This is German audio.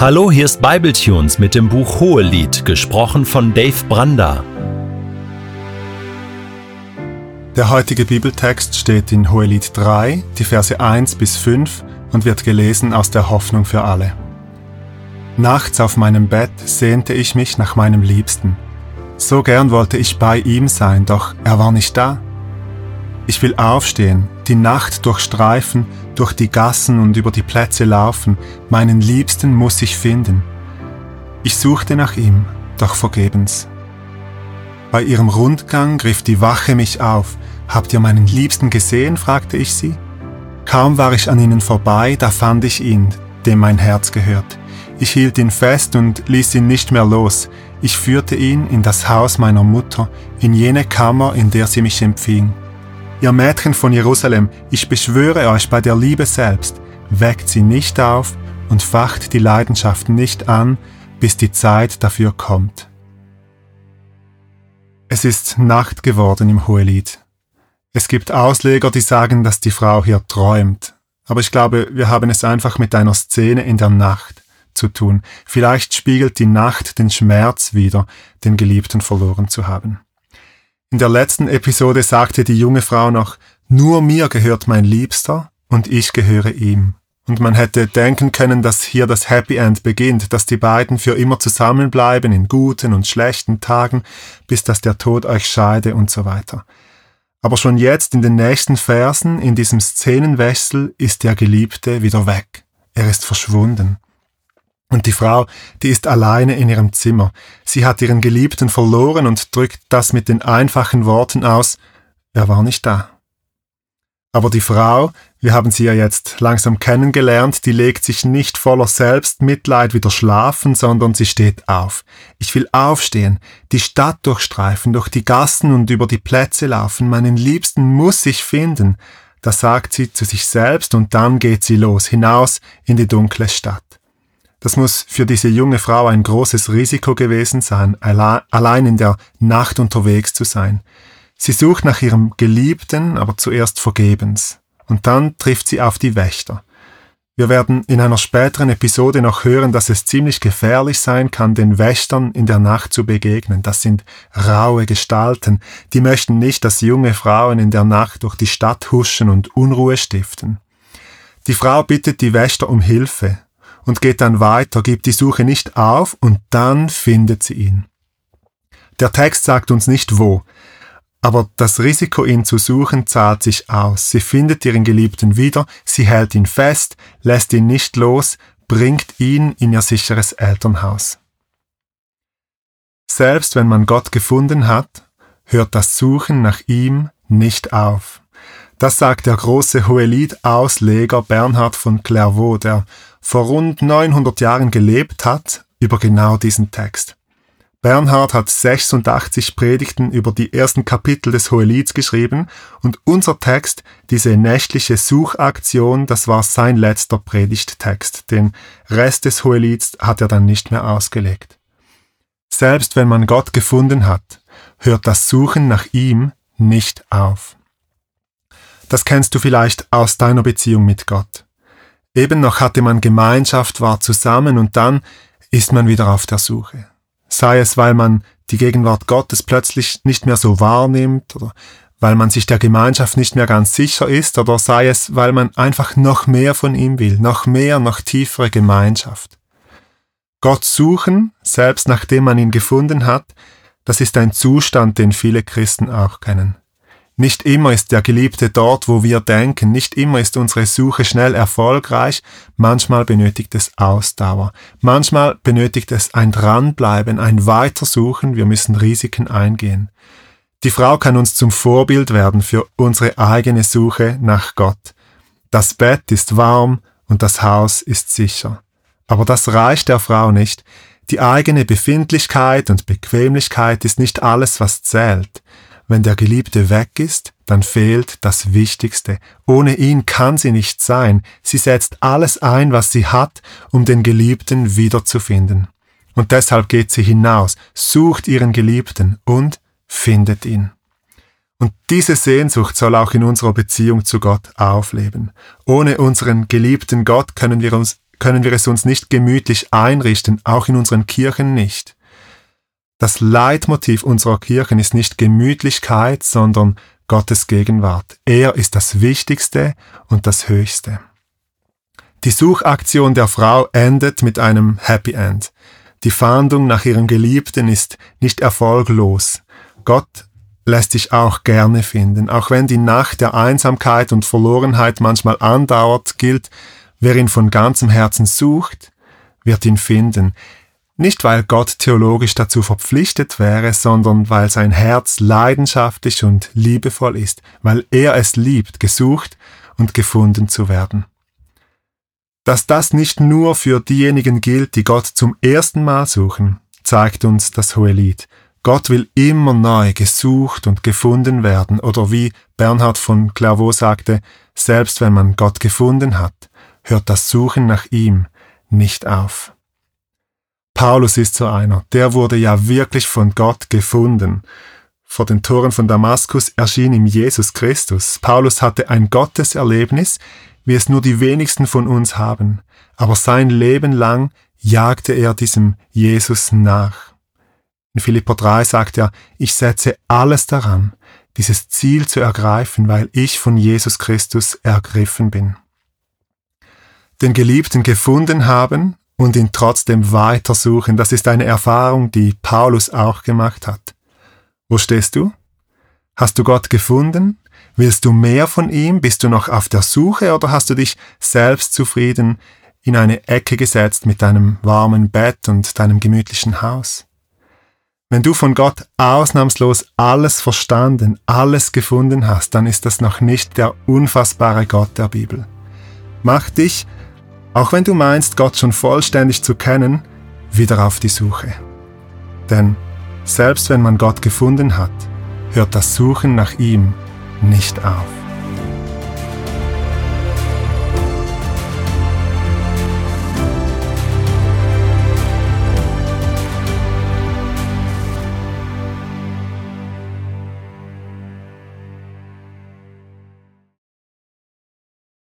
Hallo, hier ist Bibletunes mit dem Buch Hohelied, gesprochen von Dave Branda. Der heutige Bibeltext steht in Hohelied 3, die Verse 1 bis 5 und wird gelesen aus der Hoffnung für alle. Nachts auf meinem Bett sehnte ich mich nach meinem Liebsten. So gern wollte ich bei ihm sein, doch er war nicht da. Ich will aufstehen, die Nacht durchstreifen, durch die Gassen und über die Plätze laufen, meinen Liebsten muss ich finden. Ich suchte nach ihm, doch vergebens. Bei ihrem Rundgang griff die Wache mich auf. Habt ihr meinen Liebsten gesehen? fragte ich sie. Kaum war ich an ihnen vorbei, da fand ich ihn, dem mein Herz gehört. Ich hielt ihn fest und ließ ihn nicht mehr los. Ich führte ihn in das Haus meiner Mutter, in jene Kammer, in der sie mich empfing. Ihr Mädchen von Jerusalem, ich beschwöre euch bei der Liebe selbst, weckt sie nicht auf und facht die Leidenschaft nicht an, bis die Zeit dafür kommt. Es ist Nacht geworden im Hohelied. Es gibt Ausleger, die sagen, dass die Frau hier träumt. Aber ich glaube, wir haben es einfach mit einer Szene in der Nacht zu tun. Vielleicht spiegelt die Nacht den Schmerz wider, den Geliebten verloren zu haben. In der letzten Episode sagte die junge Frau noch, nur mir gehört mein Liebster und ich gehöre ihm. Und man hätte denken können, dass hier das Happy End beginnt, dass die beiden für immer zusammenbleiben in guten und schlechten Tagen, bis dass der Tod euch scheide und so weiter. Aber schon jetzt in den nächsten Versen, in diesem Szenenwechsel, ist der Geliebte wieder weg. Er ist verschwunden. Und die Frau, die ist alleine in ihrem Zimmer. Sie hat ihren Geliebten verloren und drückt das mit den einfachen Worten aus, er war nicht da. Aber die Frau, wir haben sie ja jetzt langsam kennengelernt, die legt sich nicht voller Selbstmitleid wieder schlafen, sondern sie steht auf. Ich will aufstehen, die Stadt durchstreifen, durch die Gassen und über die Plätze laufen, meinen Liebsten muss ich finden. Das sagt sie zu sich selbst und dann geht sie los, hinaus in die dunkle Stadt. Das muss für diese junge Frau ein großes Risiko gewesen sein, allein in der Nacht unterwegs zu sein. Sie sucht nach ihrem Geliebten, aber zuerst vergebens. Und dann trifft sie auf die Wächter. Wir werden in einer späteren Episode noch hören, dass es ziemlich gefährlich sein kann, den Wächtern in der Nacht zu begegnen. Das sind raue Gestalten, die möchten nicht, dass junge Frauen in der Nacht durch die Stadt huschen und Unruhe stiften. Die Frau bittet die Wächter um Hilfe, und geht dann weiter, gibt die Suche nicht auf und dann findet sie ihn. Der Text sagt uns nicht wo, aber das Risiko, ihn zu suchen, zahlt sich aus. Sie findet ihren Geliebten wieder, sie hält ihn fest, lässt ihn nicht los, bringt ihn in ihr sicheres Elternhaus. Selbst wenn man Gott gefunden hat, hört das Suchen nach ihm nicht auf. Das sagt der große Hohelied-Ausleger Bernhard von Clairvaux, der vor rund 900 Jahren gelebt hat, über genau diesen Text. Bernhard hat 86 Predigten über die ersten Kapitel des Hohelieds geschrieben und unser Text, diese nächtliche Suchaktion, das war sein letzter Predigttext. Den Rest des Hohelieds hat er dann nicht mehr ausgelegt. Selbst wenn man Gott gefunden hat, hört das Suchen nach ihm nicht auf. Das kennst du vielleicht aus deiner Beziehung mit Gott. Eben noch hatte man Gemeinschaft, war zusammen und dann ist man wieder auf der Suche. Sei es, weil man die Gegenwart Gottes plötzlich nicht mehr so wahrnimmt oder weil man sich der Gemeinschaft nicht mehr ganz sicher ist oder sei es, weil man einfach noch mehr von ihm will, noch mehr, noch tiefere Gemeinschaft. Gott suchen, selbst nachdem man ihn gefunden hat, das ist ein Zustand, den viele Christen auch kennen. Nicht immer ist der Geliebte dort, wo wir denken, nicht immer ist unsere Suche schnell erfolgreich, manchmal benötigt es Ausdauer, manchmal benötigt es ein Dranbleiben, ein Weitersuchen, wir müssen Risiken eingehen. Die Frau kann uns zum Vorbild werden für unsere eigene Suche nach Gott. Das Bett ist warm und das Haus ist sicher. Aber das reicht der Frau nicht. Die eigene Befindlichkeit und Bequemlichkeit ist nicht alles, was zählt. Wenn der Geliebte weg ist, dann fehlt das Wichtigste. Ohne ihn kann sie nicht sein. Sie setzt alles ein, was sie hat, um den Geliebten wiederzufinden. Und deshalb geht sie hinaus, sucht ihren Geliebten und findet ihn. Und diese Sehnsucht soll auch in unserer Beziehung zu Gott aufleben. Ohne unseren geliebten Gott können wir uns können wir es uns nicht gemütlich einrichten, auch in unseren Kirchen nicht. Das Leitmotiv unserer Kirchen ist nicht Gemütlichkeit, sondern Gottes Gegenwart. Er ist das Wichtigste und das Höchste. Die Suchaktion der Frau endet mit einem Happy End. Die Fahndung nach ihrem Geliebten ist nicht erfolglos. Gott lässt sich auch gerne finden. Auch wenn die Nacht der Einsamkeit und Verlorenheit manchmal andauert, gilt, wer ihn von ganzem Herzen sucht, wird ihn finden. Nicht weil Gott theologisch dazu verpflichtet wäre, sondern weil sein Herz leidenschaftlich und liebevoll ist, weil er es liebt, gesucht und gefunden zu werden. Dass das nicht nur für diejenigen gilt, die Gott zum ersten Mal suchen, zeigt uns das Hohelied. Gott will immer neu gesucht und gefunden werden, oder wie Bernhard von Clairvaux sagte, selbst wenn man Gott gefunden hat, hört das Suchen nach ihm nicht auf. Paulus ist so einer, der wurde ja wirklich von Gott gefunden. Vor den Toren von Damaskus erschien ihm Jesus Christus. Paulus hatte ein Gotteserlebnis, wie es nur die wenigsten von uns haben, aber sein Leben lang jagte er diesem Jesus nach. In Philippa 3 sagt er, ich setze alles daran, dieses Ziel zu ergreifen, weil ich von Jesus Christus ergriffen bin. Den Geliebten gefunden haben und ihn trotzdem weitersuchen, das ist eine Erfahrung, die Paulus auch gemacht hat. Wo stehst du? Hast du Gott gefunden? Willst du mehr von ihm? Bist du noch auf der Suche oder hast du dich selbst zufrieden in eine Ecke gesetzt mit deinem warmen Bett und deinem gemütlichen Haus? Wenn du von Gott ausnahmslos alles verstanden, alles gefunden hast, dann ist das noch nicht der unfassbare Gott der Bibel. Mach dich, auch wenn du meinst, Gott schon vollständig zu kennen, wieder auf die Suche. Denn selbst wenn man Gott gefunden hat, hört das Suchen nach ihm nicht auf.